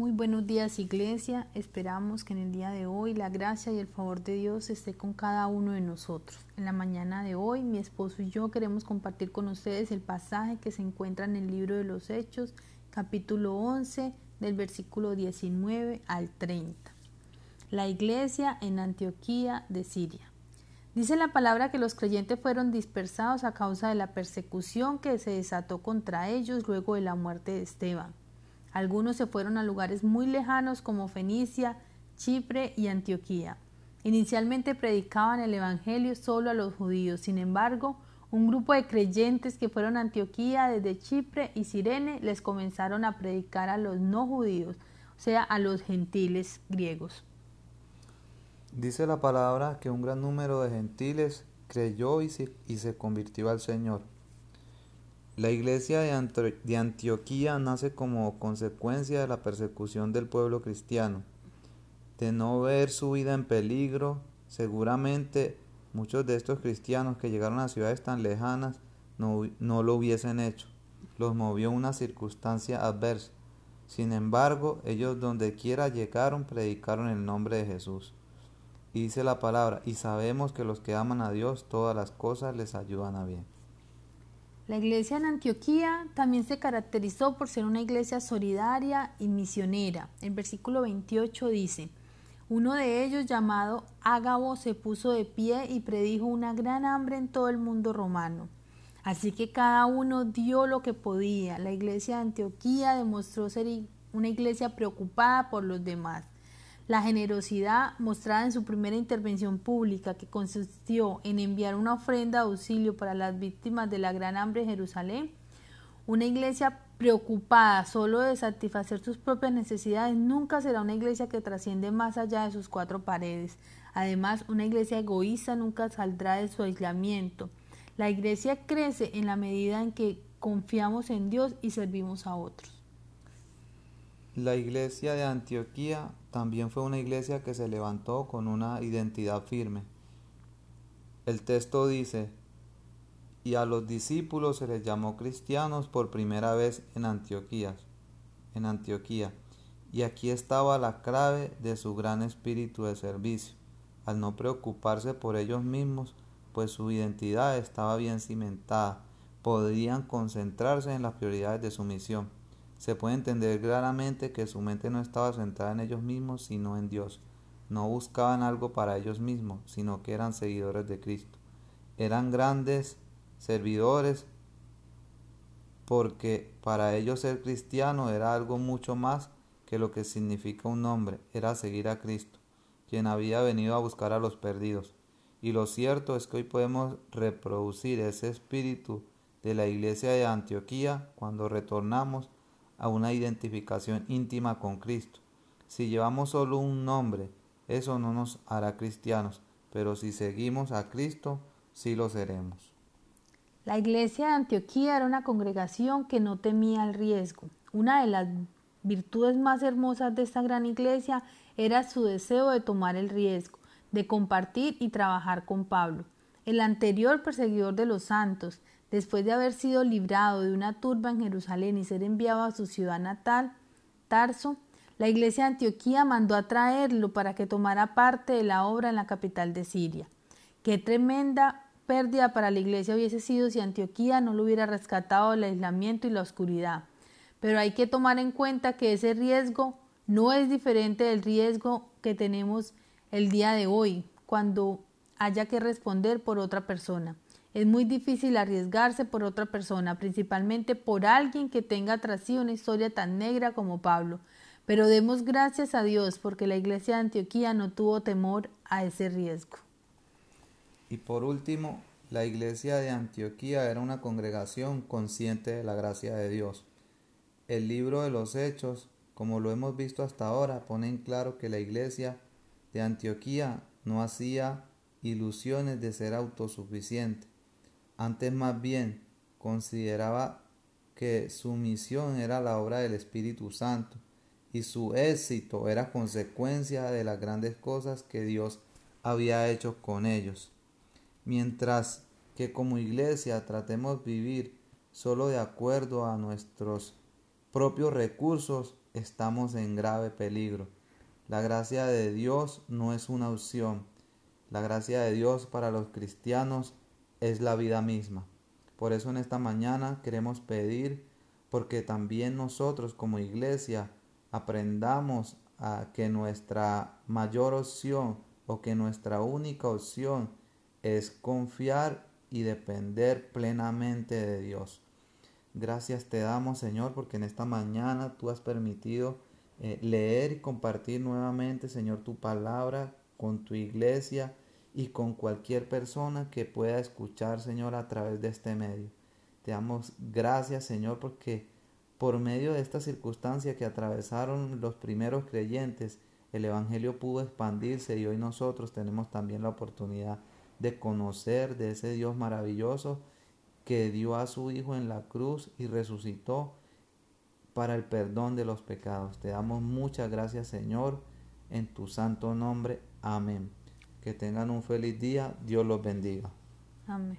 Muy buenos días Iglesia, esperamos que en el día de hoy la gracia y el favor de Dios esté con cada uno de nosotros. En la mañana de hoy mi esposo y yo queremos compartir con ustedes el pasaje que se encuentra en el libro de los Hechos, capítulo 11, del versículo 19 al 30. La iglesia en Antioquía de Siria. Dice la palabra que los creyentes fueron dispersados a causa de la persecución que se desató contra ellos luego de la muerte de Esteban. Algunos se fueron a lugares muy lejanos como Fenicia, Chipre y Antioquía. Inicialmente predicaban el Evangelio solo a los judíos, sin embargo, un grupo de creyentes que fueron a Antioquía desde Chipre y Sirene les comenzaron a predicar a los no judíos, o sea, a los gentiles griegos. Dice la palabra que un gran número de gentiles creyó y se, y se convirtió al Señor. La iglesia de, Antioquía nace como consecuencia de la persecución del pueblo cristiano. De no ver su vida en peligro, seguramente muchos de estos cristianos que llegaron a ciudades tan lejanas no, lo hubiesen hecho. Los movió una circunstancia adversa. Sin embargo, ellos donde quiera llegaron predicaron el nombre de Jesús. Y dice la palabra, y sabemos que los que aman a Dios todas las cosas les ayudan a bien. La iglesia en Antioquía también se caracterizó por ser una iglesia solidaria y misionera. El versículo 28 dice, uno de ellos llamado Ágabo se puso de pie y predijo una gran hambre en todo el mundo romano. Así que cada uno dio lo que podía. La iglesia de Antioquía demostró ser una iglesia preocupada por los demás. La generosidad mostrada en su primera intervención pública, que consistió en enviar una ofrenda de auxilio para las víctimas de la gran hambre en Jerusalén, una iglesia preocupada solo de satisfacer sus propias necesidades nunca será una iglesia que trasciende más allá de sus cuatro paredes. Además, una iglesia egoísta nunca saldrá de su aislamiento. La iglesia crece en la medida en que confiamos en Dios y servimos a otros. La iglesia de Antioquía también fue una iglesia que se levantó con una identidad firme. El texto dice, y a los discípulos se les llamó cristianos por primera vez en Antioquía, en Antioquía, y aquí estaba la clave de su gran espíritu de servicio, al no preocuparse por ellos mismos, pues su identidad estaba bien cimentada, podían concentrarse en las prioridades de su misión se puede entender claramente que su mente no estaba centrada en ellos mismos, sino en Dios. No buscaban algo para ellos mismos, sino que eran seguidores de Cristo. Eran grandes servidores porque para ellos ser cristiano era algo mucho más que lo que significa un nombre, era seguir a Cristo, quien había venido a buscar a los perdidos. Y lo cierto es que hoy podemos reproducir ese espíritu de la iglesia de Antioquía cuando retornamos a una identificación íntima con Cristo. Si llevamos solo un nombre, eso no nos hará cristianos, pero si seguimos a Cristo, sí lo seremos. La iglesia de Antioquía era una congregación que no temía el riesgo. Una de las virtudes más hermosas de esta gran iglesia era su deseo de tomar el riesgo, de compartir y trabajar con Pablo, el anterior perseguidor de los santos, Después de haber sido librado de una turba en Jerusalén y ser enviado a su ciudad natal, Tarso, la iglesia de Antioquía mandó a traerlo para que tomara parte de la obra en la capital de Siria. Qué tremenda pérdida para la iglesia hubiese sido si Antioquía no lo hubiera rescatado del aislamiento y la oscuridad. Pero hay que tomar en cuenta que ese riesgo no es diferente del riesgo que tenemos el día de hoy, cuando haya que responder por otra persona. Es muy difícil arriesgarse por otra persona, principalmente por alguien que tenga tras sí una historia tan negra como Pablo. Pero demos gracias a Dios porque la iglesia de Antioquía no tuvo temor a ese riesgo. Y por último, la iglesia de Antioquía era una congregación consciente de la gracia de Dios. El libro de los Hechos, como lo hemos visto hasta ahora, pone en claro que la iglesia de Antioquía no hacía ilusiones de ser autosuficiente antes más bien consideraba que su misión era la obra del Espíritu Santo y su éxito era consecuencia de las grandes cosas que Dios había hecho con ellos. Mientras que como iglesia tratemos vivir solo de acuerdo a nuestros propios recursos, estamos en grave peligro. La gracia de Dios no es una opción. La gracia de Dios para los cristianos es la vida misma. Por eso en esta mañana queremos pedir porque también nosotros como iglesia aprendamos a que nuestra mayor opción o que nuestra única opción es confiar y depender plenamente de Dios. Gracias te damos Señor porque en esta mañana tú has permitido eh, leer y compartir nuevamente Señor tu palabra con tu iglesia y con cualquier persona que pueda escuchar Señor a través de este medio. Te damos gracias Señor porque por medio de esta circunstancia que atravesaron los primeros creyentes, el Evangelio pudo expandirse y hoy nosotros tenemos también la oportunidad de conocer de ese Dios maravilloso que dio a su Hijo en la cruz y resucitó para el perdón de los pecados. Te damos muchas gracias Señor, en tu santo nombre. Amén. Que tengan un feliz día. Dios los bendiga. Amén.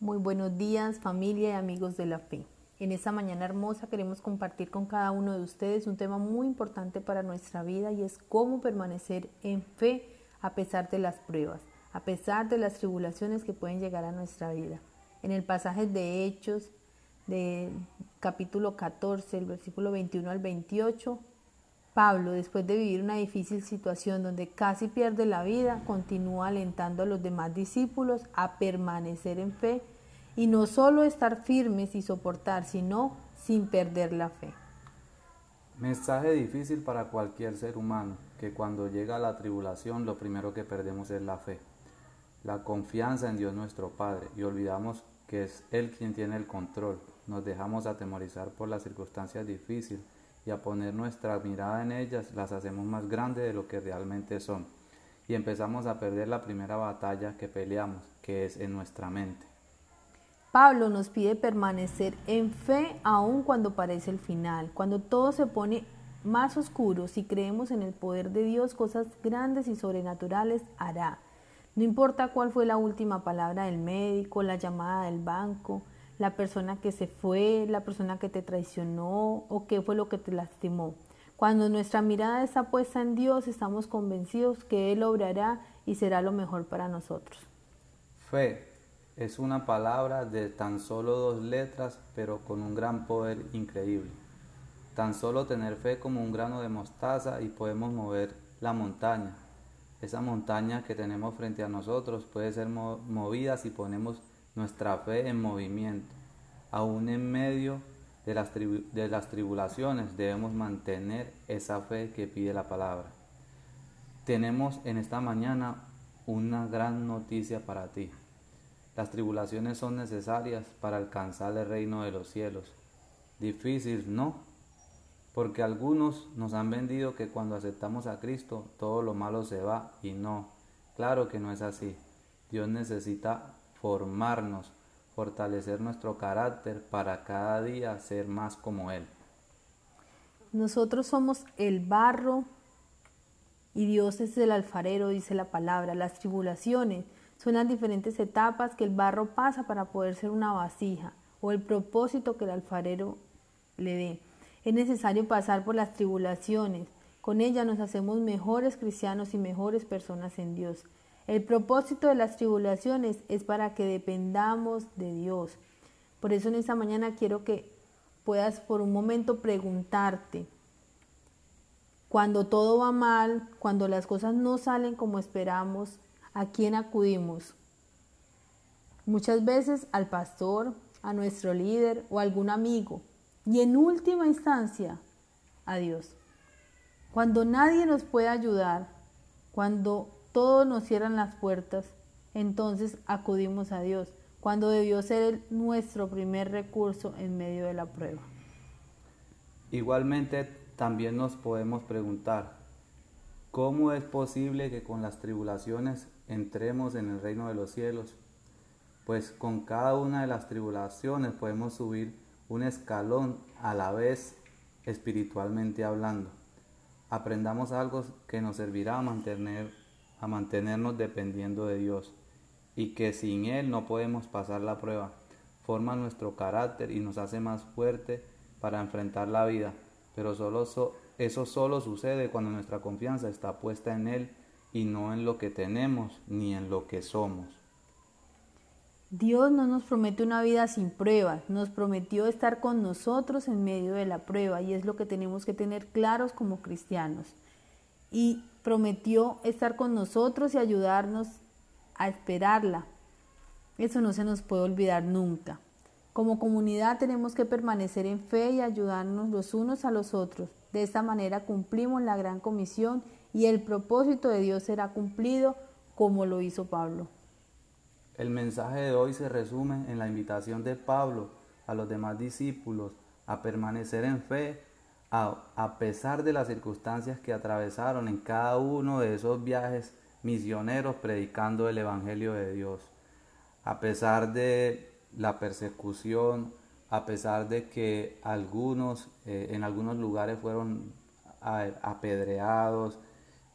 Muy buenos días familia y amigos de la fe. En esta mañana hermosa queremos compartir con cada uno de ustedes un tema muy importante para nuestra vida y es cómo permanecer en fe a pesar de las pruebas, a pesar de las tribulaciones que pueden llegar a nuestra vida. En el pasaje de Hechos del capítulo 14, el versículo 21 al 28, Pablo, después de vivir una difícil situación donde casi pierde la vida, continúa alentando a los demás discípulos a permanecer en fe y no solo estar firmes y soportar, sino sin perder la fe. Mensaje difícil para cualquier ser humano, que cuando llega la tribulación lo primero que perdemos es la fe, la confianza en Dios nuestro Padre y olvidamos que es Él quien tiene el control. Nos dejamos atemorizar por las circunstancias difíciles y a poner nuestra mirada en ellas las hacemos más grandes de lo que realmente son. Y empezamos a perder la primera batalla que peleamos, que es en nuestra mente. Pablo nos pide permanecer en fe aun cuando parece el final, cuando todo se pone más oscuro, si creemos en el poder de Dios, cosas grandes y sobrenaturales hará. No importa cuál fue la última palabra del médico, la llamada del banco, la persona que se fue, la persona que te traicionó o qué fue lo que te lastimó. Cuando nuestra mirada está puesta en Dios, estamos convencidos que Él obrará y será lo mejor para nosotros. Fe es una palabra de tan solo dos letras, pero con un gran poder increíble. Tan solo tener fe como un grano de mostaza y podemos mover la montaña. Esa montaña que tenemos frente a nosotros puede ser movida si ponemos nuestra fe en movimiento. Aún en medio de las, de las tribulaciones debemos mantener esa fe que pide la palabra. Tenemos en esta mañana una gran noticia para ti. Las tribulaciones son necesarias para alcanzar el reino de los cielos. Difícil, ¿no? Porque algunos nos han vendido que cuando aceptamos a Cristo todo lo malo se va y no. Claro que no es así. Dios necesita formarnos, fortalecer nuestro carácter para cada día ser más como Él. Nosotros somos el barro y Dios es el alfarero, dice la palabra. Las tribulaciones son las diferentes etapas que el barro pasa para poder ser una vasija o el propósito que el alfarero le dé. Es necesario pasar por las tribulaciones. Con ellas nos hacemos mejores cristianos y mejores personas en Dios. El propósito de las tribulaciones es para que dependamos de Dios. Por eso en esta mañana quiero que puedas por un momento preguntarte, cuando todo va mal, cuando las cosas no salen como esperamos, ¿a quién acudimos? Muchas veces al pastor, a nuestro líder o algún amigo. Y en última instancia, a Dios. Cuando nadie nos puede ayudar, cuando todos nos cierran las puertas, entonces acudimos a Dios, cuando debió ser nuestro primer recurso en medio de la prueba. Igualmente, también nos podemos preguntar, ¿cómo es posible que con las tribulaciones entremos en el reino de los cielos? Pues con cada una de las tribulaciones podemos subir un escalón a la vez espiritualmente hablando. Aprendamos algo que nos servirá a mantener a mantenernos dependiendo de Dios y que sin Él no podemos pasar la prueba. forma nuestro carácter y nos hace más fuerte para enfrentar la vida. Pero solo eso solo sucede cuando nuestra confianza está puesta en Él y no en lo que tenemos ni en lo que somos. Dios no nos promete una vida sin pruebas, nos prometió estar con nosotros en medio de la prueba y es lo que tenemos que tener claros como cristianos. Y prometió estar con nosotros y ayudarnos a esperarla. Eso no se nos puede olvidar nunca. Como comunidad tenemos que permanecer en fe y ayudarnos los unos a los otros. De esta manera cumplimos la gran comisión y el propósito de Dios será cumplido como lo hizo Pablo. El mensaje de hoy se resume en la invitación de Pablo a los demás discípulos a permanecer en fe a, pesar de las circunstancias que atravesaron en cada uno de esos viajes misioneros predicando el Evangelio de Dios. A pesar de la persecución, a pesar de que algunos eh, en algunos lugares fueron apedreados,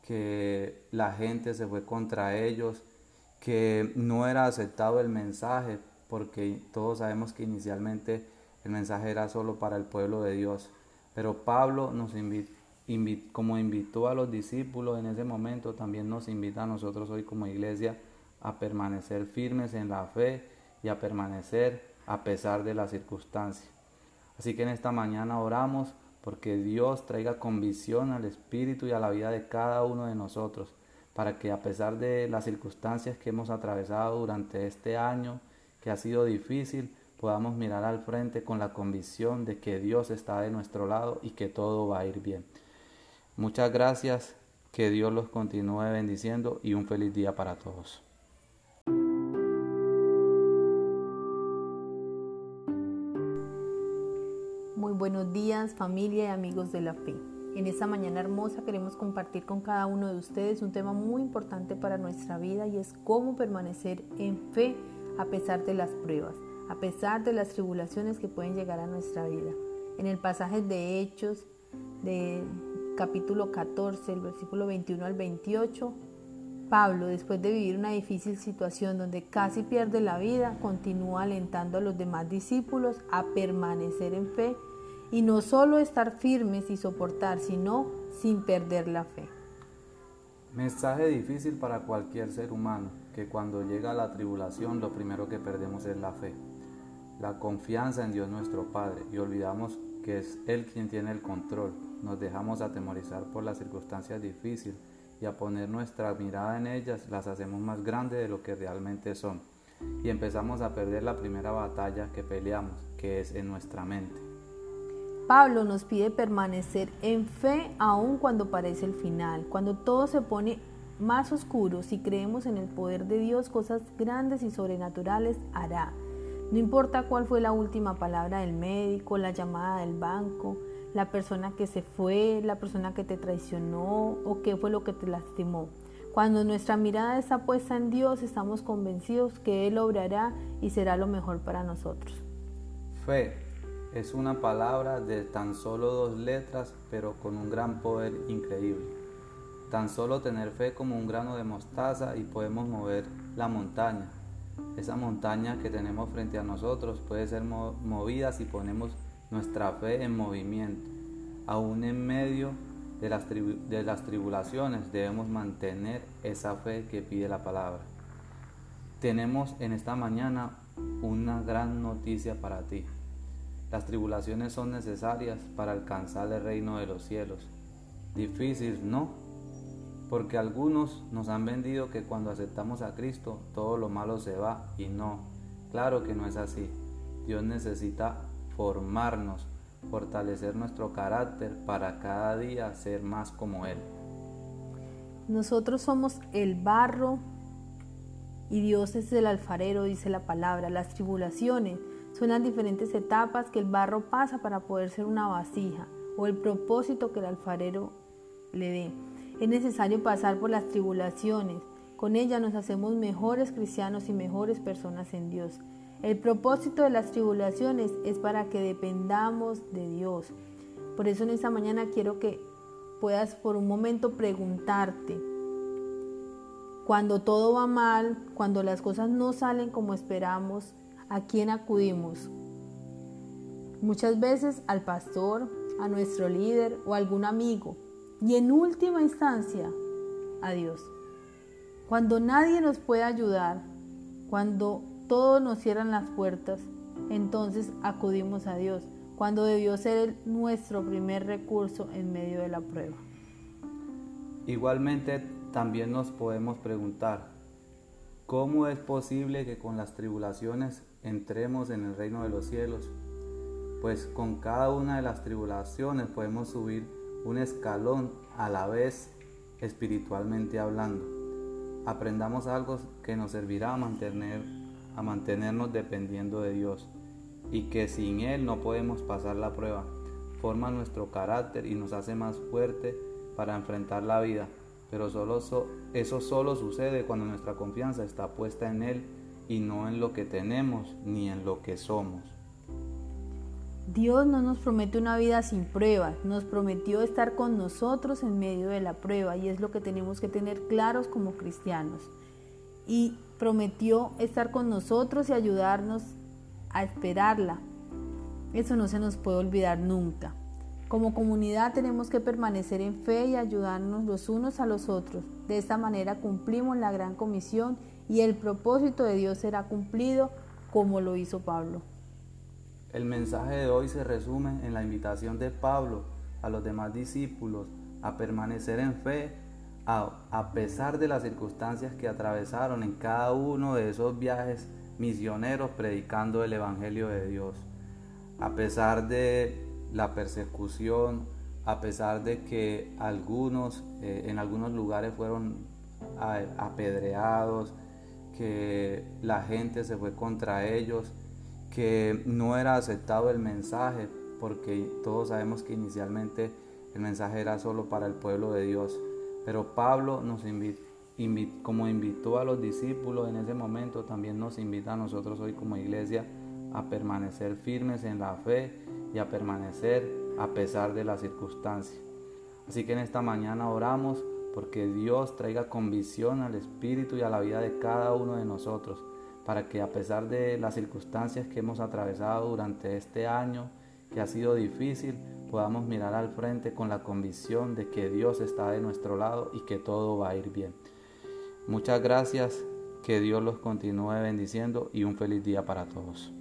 que la gente se fue contra ellos, que no era aceptado el mensaje, porque todos sabemos que inicialmente el mensaje era solo para el pueblo de Dios. Pero Pablo nos invita, como invitó a los discípulos en ese momento, también nos invita a nosotros hoy como iglesia a permanecer firmes en la fe y a permanecer a pesar de las circunstancias. Así que en esta mañana oramos porque Dios traiga convicción al espíritu y a la vida de cada uno de nosotros para que a pesar de las circunstancias que hemos atravesado durante este año, que ha sido difícil, podamos mirar al frente con la convicción de que Dios está de nuestro lado y que todo va a ir bien. Muchas gracias, que Dios los continúe bendiciendo y un feliz día para todos. Muy buenos días familia y amigos de la fe. En esta mañana hermosa queremos compartir con cada uno de ustedes un tema muy importante para nuestra vida y es cómo permanecer en fe a pesar de las pruebas, a pesar de las tribulaciones que pueden llegar a nuestra vida. En el pasaje de Hechos de capítulo 14, el versículo 21 al 28, Pablo, después de vivir una difícil situación donde casi pierde la vida, continúa alentando a los demás discípulos a permanecer en fe y no solo estar firmes y soportar, sino sin perder la fe. Mensaje difícil para cualquier ser humano, que cuando llega la tribulación lo primero que perdemos es la fe, la confianza en Dios nuestro Padre y olvidamos que es Él quien tiene el control. Nos dejamos atemorizar por las circunstancias difíciles y a poner nuestra mirada en ellas las hacemos más grandes de lo que realmente son. Y empezamos a perder la primera batalla que peleamos, que es en nuestra mente. Pablo nos pide permanecer en fe aun cuando parece el final, cuando todo se pone más oscuro, si creemos en el poder de Dios, cosas grandes y sobrenaturales hará. No importa cuál fue la última palabra del médico, la llamada del banco, la persona que se fue, la persona que te traicionó o qué fue lo que te lastimó. Cuando nuestra mirada está puesta en Dios, estamos convencidos que Él obrará y será lo mejor para nosotros. Fe es una palabra de tan solo dos letras, pero con un gran poder increíble. Tan solo tener fe como un grano de mostaza y podemos mover la montaña. Esa montaña que tenemos frente a nosotros puede ser movida si ponemos nuestra fe en movimiento. Aún en medio de las, de las tribulaciones debemos mantener esa fe que pide la palabra. Tenemos en esta mañana una gran noticia para ti. Las tribulaciones son necesarias para alcanzar el reino de los cielos. Difícil, ¿no? Porque algunos nos han vendido que cuando aceptamos a Cristo todo lo malo se va y no. Claro que no es así. Dios necesita formarnos, fortalecer nuestro carácter para cada día ser más como Él. Nosotros somos el barro y Dios es el alfarero, dice la palabra. Las tribulaciones son las diferentes etapas que el barro pasa para poder ser una vasija o el propósito que el alfarero le dé. Es necesario pasar por las tribulaciones. Con ellas nos hacemos mejores cristianos y mejores personas en Dios. El propósito de las tribulaciones es para que dependamos de Dios. Por eso en esta mañana quiero que puedas por un momento preguntarte, cuando todo va mal, cuando las cosas no salen como esperamos, ¿a quién acudimos? Muchas veces al pastor, a nuestro líder o a algún amigo. Y en última instancia, a Dios. Cuando nadie nos puede ayudar, cuando todos nos cierran las puertas, entonces acudimos a Dios, cuando debió ser nuestro primer recurso en medio de la prueba. Igualmente también nos podemos preguntar, ¿cómo es posible que con las tribulaciones entremos en el reino de los cielos? Pues con cada una de las tribulaciones podemos subir un escalón a la vez espiritualmente hablando. Aprendamos algo que nos servirá a, mantener, a mantenernos dependiendo de Dios y que sin Él no podemos pasar la prueba. Forma nuestro carácter y nos hace más fuerte para enfrentar la vida, pero solo eso solo sucede cuando nuestra confianza está puesta en Él y no en lo que tenemos ni en lo que somos. Dios no nos promete una vida sin pruebas, nos prometió estar con nosotros en medio de la prueba y es lo que tenemos que tener claros como cristianos. Y prometió estar con nosotros y ayudarnos a esperarla. Eso no se nos puede olvidar nunca. Como comunidad tenemos que permanecer en fe y ayudarnos los unos a los otros. De esta manera cumplimos la gran comisión y el propósito de Dios será cumplido como lo hizo Pablo. El mensaje de hoy se resume en la invitación de Pablo a los demás discípulos a permanecer en fe a, pesar de las circunstancias que atravesaron en cada uno de esos viajes misioneros predicando el Evangelio de Dios. A pesar de la persecución, a pesar de que algunos eh, en algunos lugares fueron apedreados, que la gente se fue contra ellos, que no era aceptado el mensaje, porque todos sabemos que inicialmente el mensaje era solo para el pueblo de Dios. Pero Pablo nos invita, como invitó a los discípulos en ese momento, también nos invita a nosotros hoy como iglesia a permanecer firmes en la fe y a permanecer a pesar de las circunstancias. Así que en esta mañana oramos porque Dios traiga convicción al espíritu y a la vida de cada uno de nosotros, para que a pesar de las circunstancias que hemos atravesado durante este año, que ha sido difícil, podamos mirar al frente con la convicción de que Dios está de nuestro lado y que todo va a ir bien. Muchas gracias, que Dios los continúe bendiciendo y un feliz día para todos.